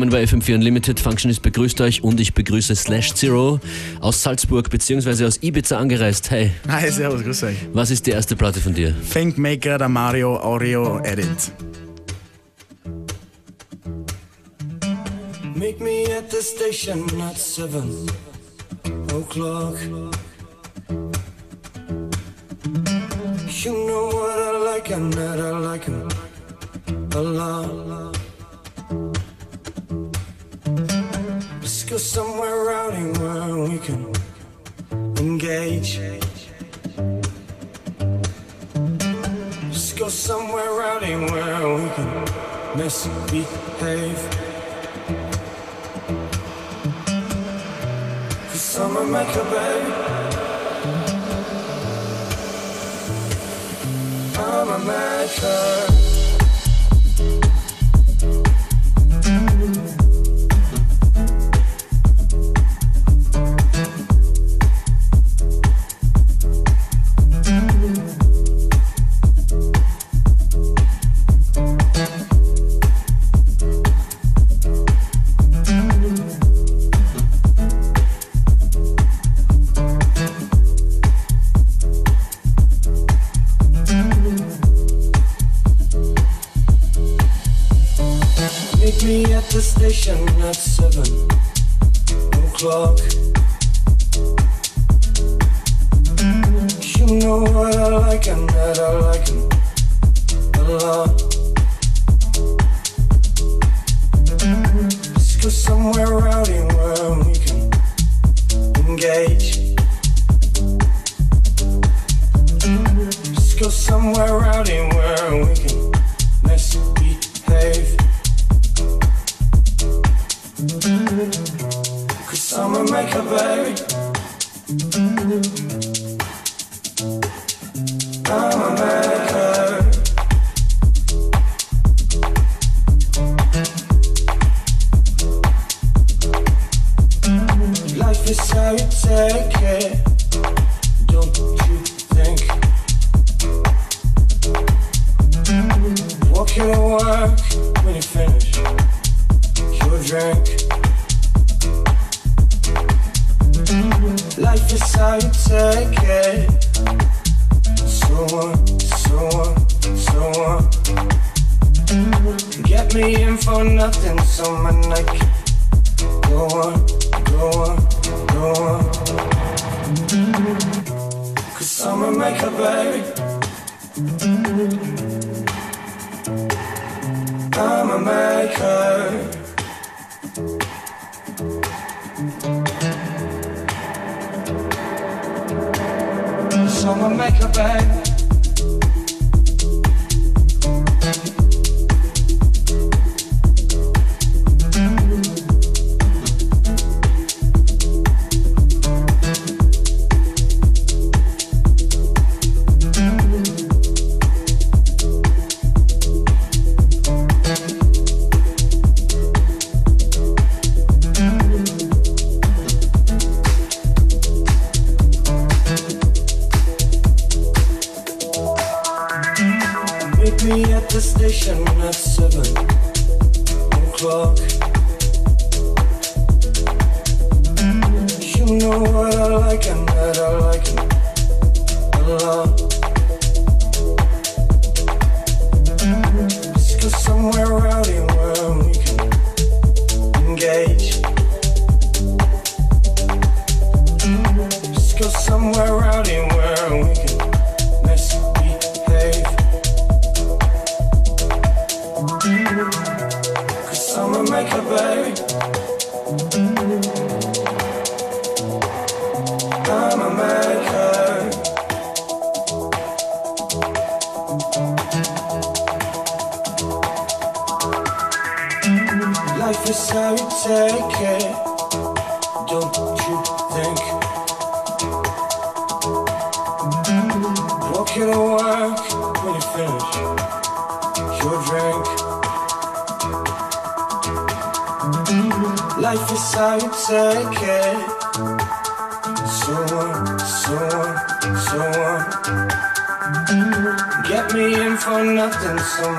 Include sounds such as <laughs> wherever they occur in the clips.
willkommen bei FM4 Unlimited. Functionist begrüßt euch und ich begrüße Slash Zero aus Salzburg bzw. aus Ibiza angereist. Hey. Hi, servus, grüß euch. Was ist die erste Platte von dir? Thinkmaker, der Mario Oreo Edit. Meet me at the station at seven o'clock. You know what I like and that I like a lot. go somewhere out where we can engage. Let's go somewhere out where we can mess and behave. Cause summer make a babe. I'm a maker. Seven o'clock. You know what I like and that I like a lot. Let's go somewhere rowdy where we can engage. Let's go somewhere where we Cause I'm a maker,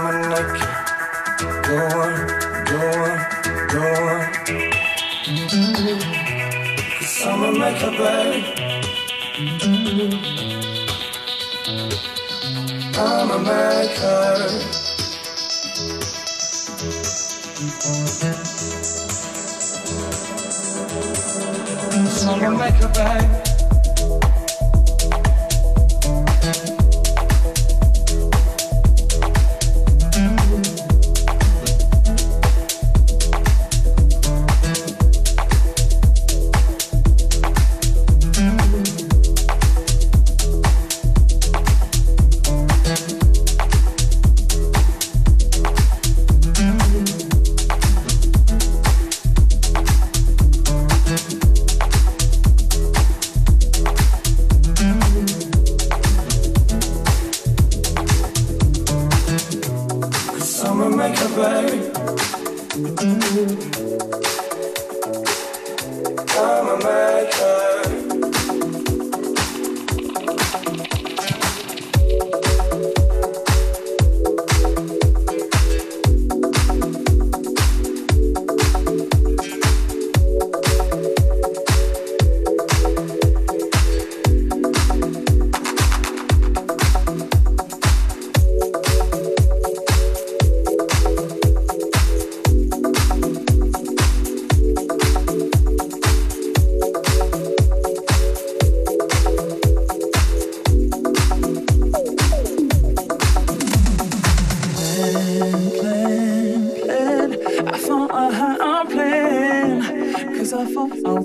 I'm going, going, I'm a make. I'm a maker. Make.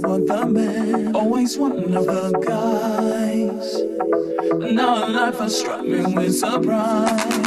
man, always one of the guys. Now life has struck me with surprise.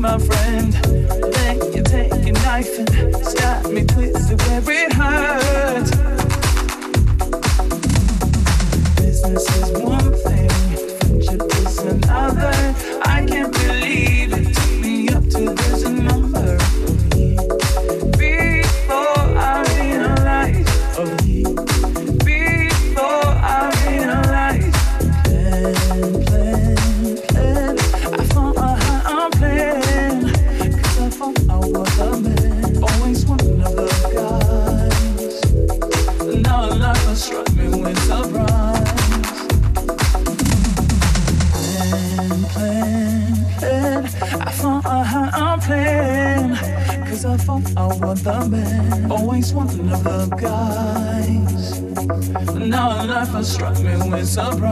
my friend. Then you take a knife and stab me, twist it where it hurts. some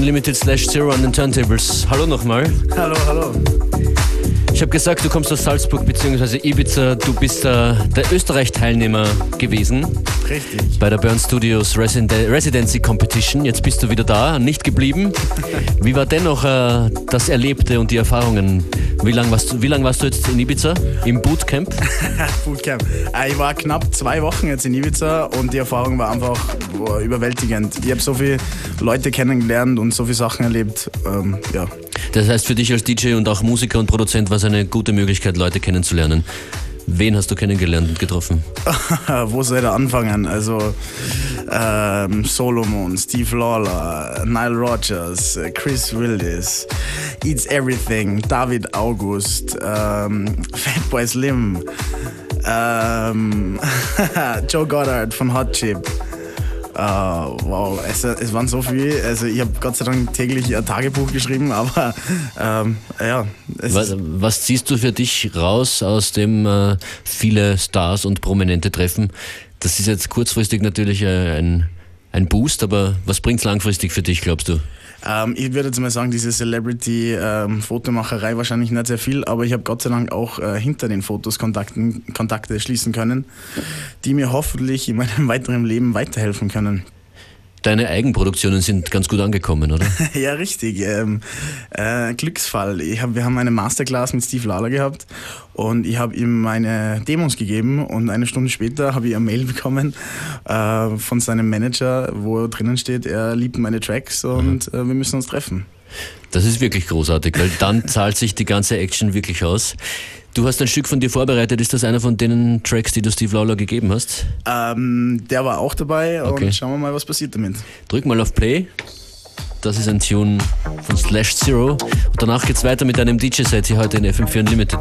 Unlimited slash Zero an den Turntables. Hallo nochmal. Hallo, hallo. Ich habe gesagt, du kommst aus Salzburg bzw. Ibiza. Du bist äh, der Österreich-Teilnehmer gewesen Richtig. bei der Burn Studios Residen Residency Competition. Jetzt bist du wieder da, nicht geblieben. <laughs> Wie war dennoch äh, das Erlebte und die Erfahrungen? Wie lange warst, du- wie lang warst du jetzt in Ibiza? Im Bootcamp? <laughs> Bootcamp. Äh, Ich war knapp zwei Wochen jetzt in Ibiza und die Erfahrung war einfach boah, überwältigend. Ich habe so viele Leute kennengelernt und so viele Sachen erlebt. Ähm, ja. Das heißt, für dich als DJ und auch Musiker und Produzent war es eine gute Möglichkeit, Leute kennenzulernen. Wen hast du kennengelernt und getroffen? <laughs> Wo soll er anfangen? Also ähm, Solomon, Steve Lawler, Nile Rogers, Chris Willis, Eats Everything, David August, ähm, Fatboy Slim, ähm, <laughs> Joe Goddard von Hot Chip. Äh, wow, es, es waren so viele. Also ich habe Gott sei Dank täglich ein Tagebuch geschrieben, <laughs> aber ähm, ja. Es Was, was ziehst du für dich raus aus dem äh, viele Stars und Prominente treffen? Das ist jetzt kurzfristig natürlich äh, ein, ein Boost, aber was bringt's langfristig für dich, glaubst du? Ähm, ich würde jetzt mal sagen, diese Celebrity-Fotomacherei wahrscheinlich nicht sehr viel, aber ich habe Gott sei Dank auch äh, hinter den Fotos Kontakten, Kontakte schließen können, die mir hoffentlich in meinem <laughs> weiteren Leben weiterhelfen können. Deine Eigenproduktionen sind ganz gut angekommen, oder? <laughs> ja, richtig. Ähm, äh, Glücksfall. Hab, wir haben eine Masterclass mit Steve Lawler gehabt und ich habe ihm meine Demos gegeben und eine Stunde später habe ich eine Mail <laughs> bekommen äh, von seinem Manager, wo drinnen steht, er liebt meine Tracks und äh, wir müssen uns treffen. Das ist wirklich großartig, weil dann <laughs> zahlt sich die ganze Action wirklich aus. Du hast ein Stück von dir vorbereitet. Ist das einer von den Tracks, die du Steve Lawler gegeben hast? Ähm, der war auch dabei Okay. und schauen wir mal, was passiert damit. Drück mal auf Play. Das ist ein Tune von Slash Zero. Und danach geht's weiter mit einem DJ-Set hier heute in FM4 Unlimited.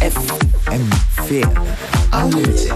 FM4 Unlimited.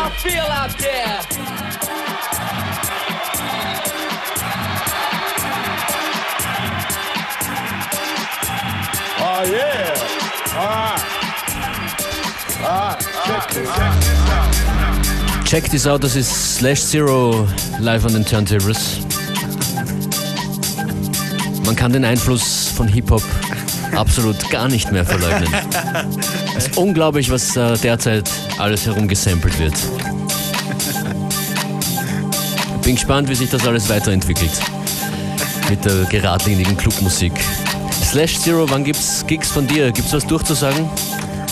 Y'all feel out there? Oh yeah. All right. All right. Check this out. Check this out, das ist Slash Zero live an den Turntables. Man kann den Einfluss von Hip-Hop absolut gar nicht mehr verleugnen. Es ist unglaublich, was äh, derzeit alles herumgesampelt wird. Bin gespannt, wie sich das alles weiterentwickelt. Mit der geradlinigen Clubmusik. Slash Zero, wann gibt's Gigs von dir? Gibt's was durchzusagen?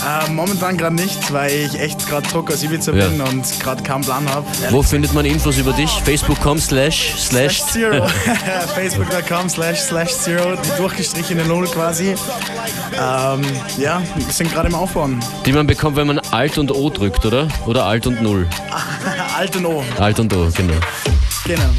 Äh, momentan gerade nicht, weil ich echt gerade Druck aus Ibiza Ja. bin und gerade keinen Plan habe. Wo findet man Infos über dich? Facebook.com slash slash Slash Zero. <laughs> Facebook.com slash slash Zero, die durchgestrichene Null quasi. Ähm, ja, wir sind gerade im Aufbauen. Die man bekommt, wenn man Alt und O drückt, oder? Oder Alt und Null? <laughs> Alt und O. Alt und O, genau. Genau.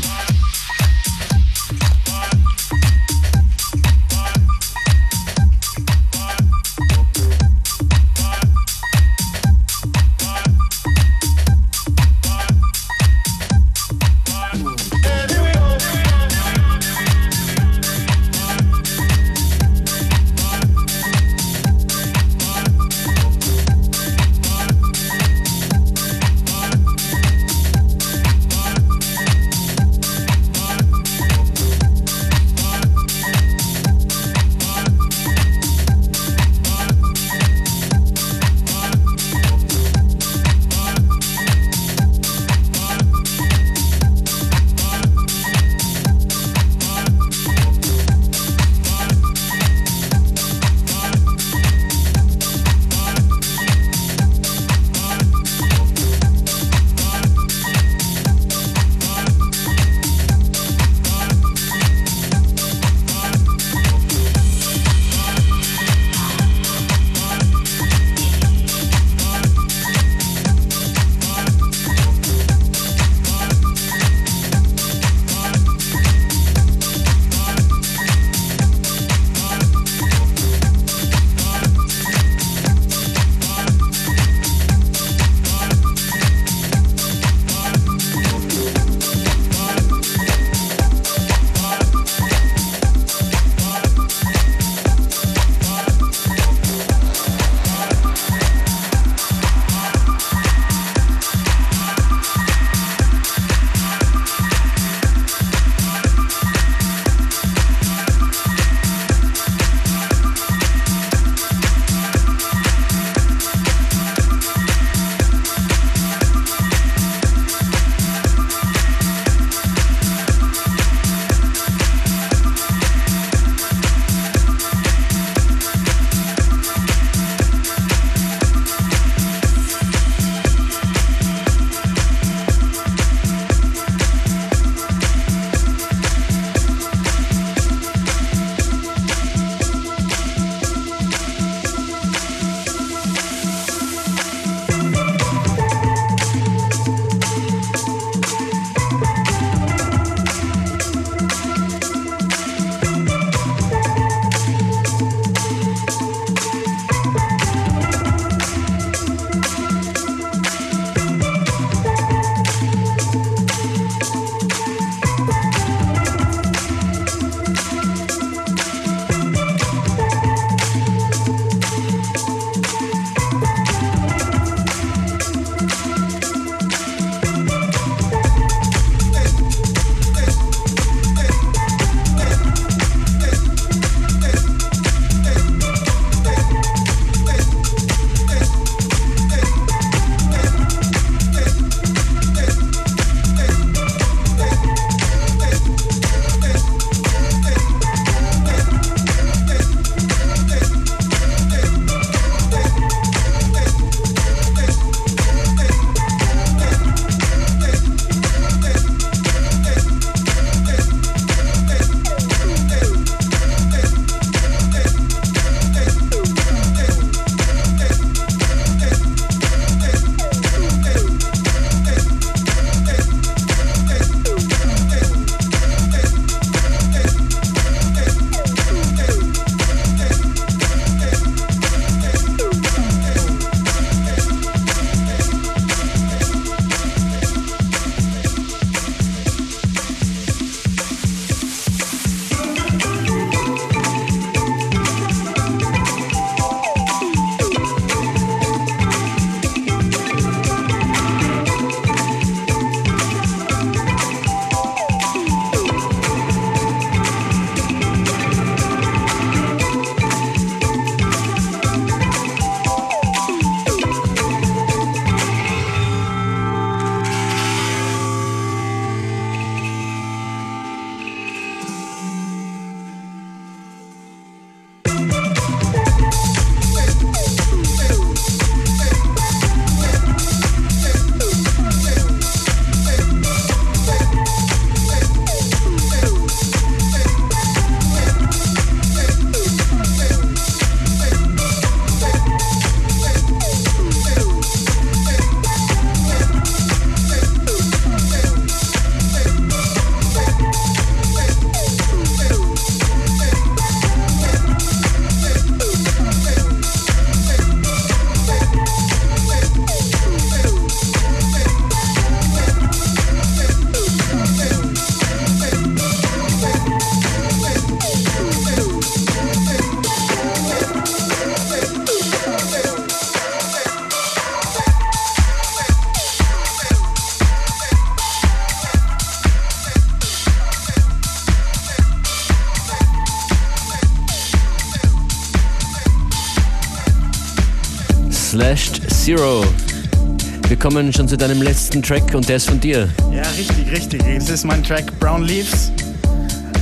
Kommen schon zu deinem letzten Track und der ist von dir. Ja, richtig, richtig. Das ist mein Track Brown Leaves.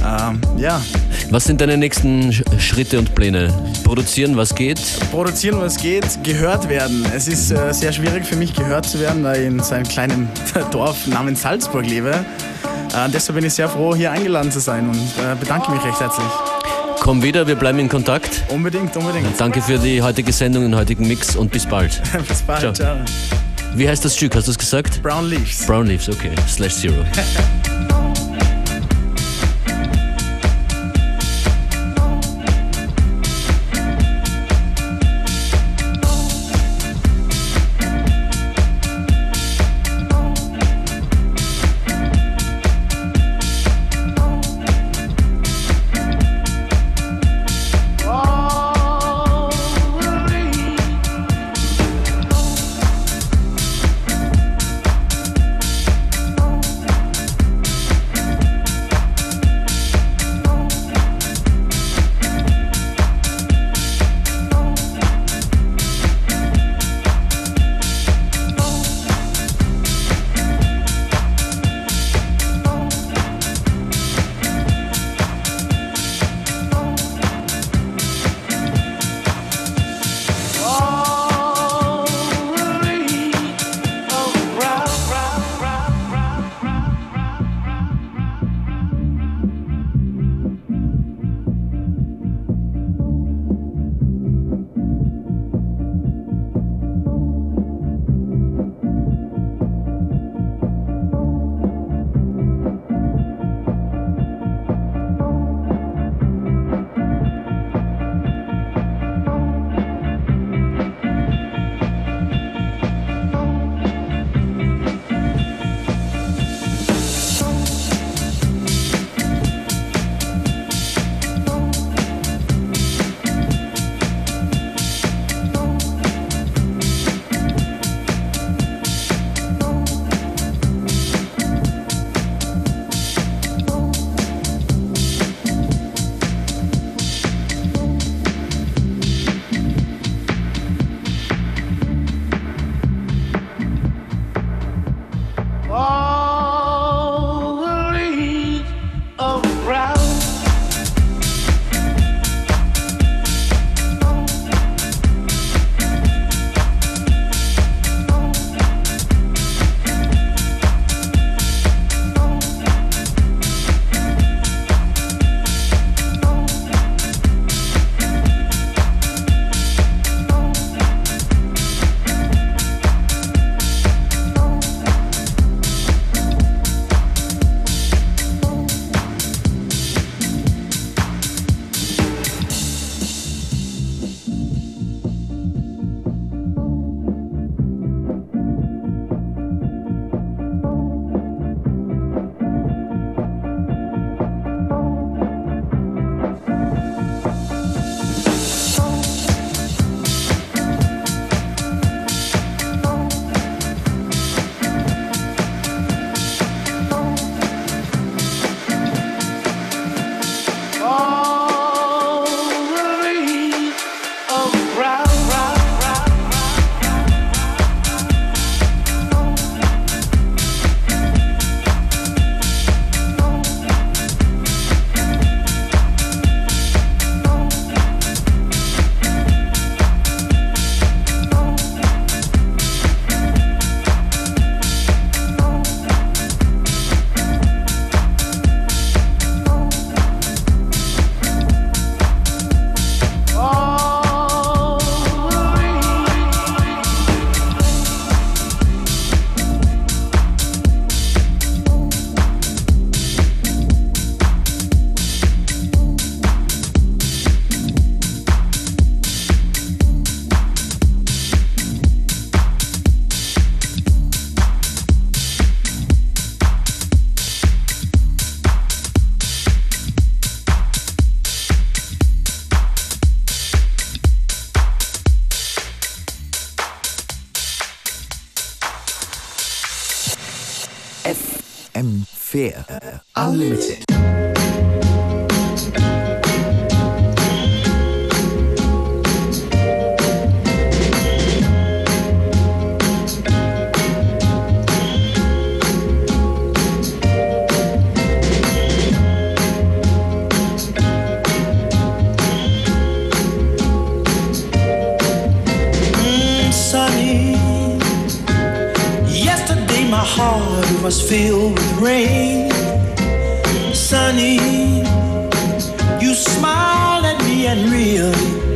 Ähm, ja, Was sind deine nächsten Sch- Schritte und Pläne? Produzieren, was geht? produzieren, was geht, gehört werden. Es ist äh, sehr schwierig für mich, gehört zu werden, da ich in so einem kleinen <laughs> Dorf namens Salzburg lebe. Äh, deshalb bin ich sehr froh, hier eingeladen zu sein und äh, bedanke mich recht herzlich. Komm wieder, wir bleiben in Kontakt. Unbedingt, unbedingt. Danke für die heutige Sendung, den heutigen Mix und bis bald. <laughs> Bis bald. Ciao. Ciao. Wie heißt das Stück? Hast du es gesagt? Brown Leaves. Brown Leaves, okay. Slash Zero. <laughs> heart was filled with rain. Sunny, you smiled at me and really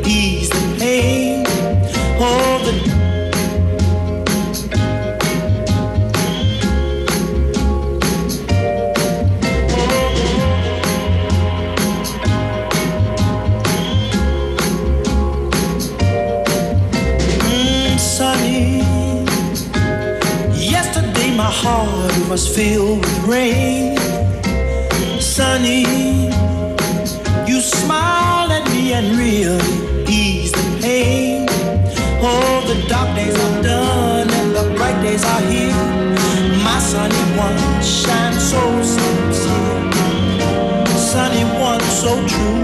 was filled with rain. Sunny, you smiled at me and really eased the pain. Oh, the dark days are done and the bright days are here. My sunny one shines so sincere. Sunny one so true.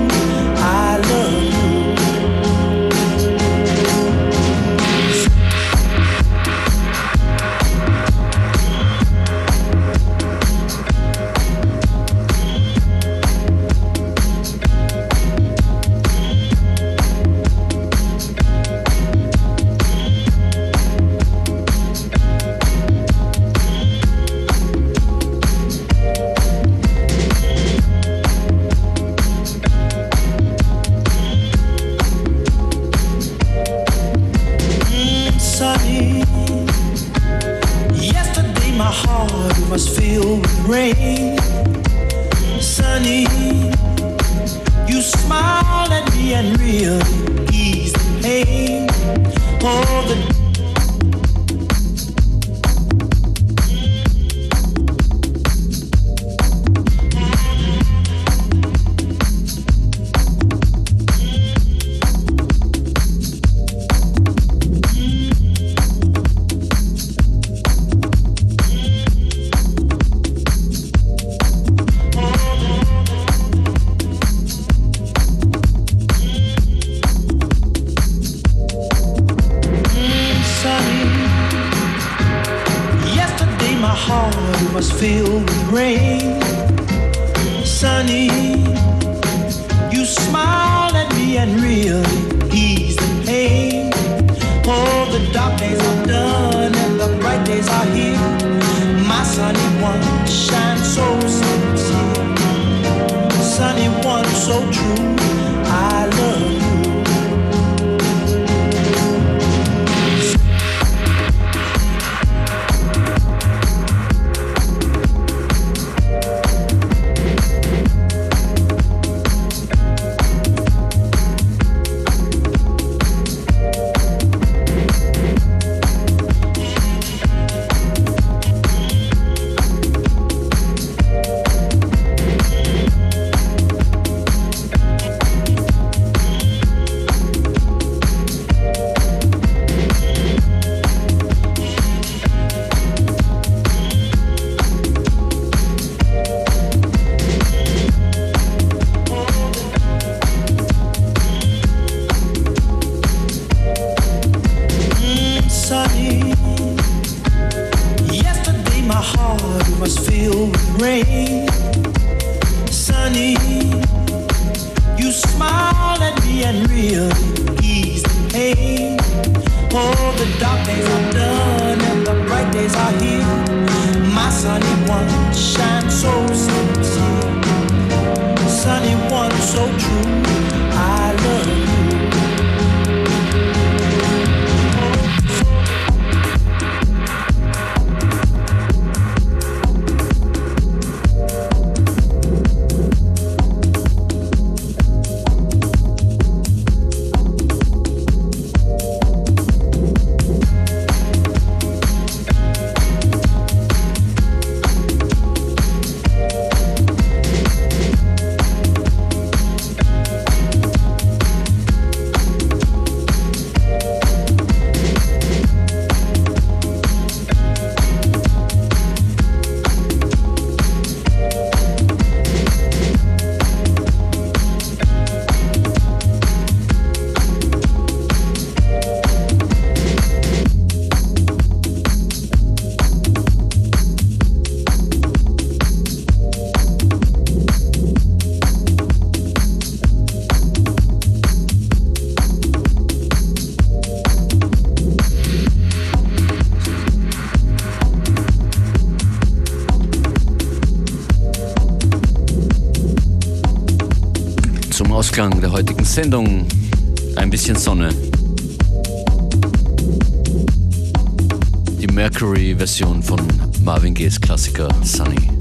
home Ausklang der heutigen Sendung ein bisschen Sonne. Die Mercury-Version von Marvin Gaye's Klassiker Sunny.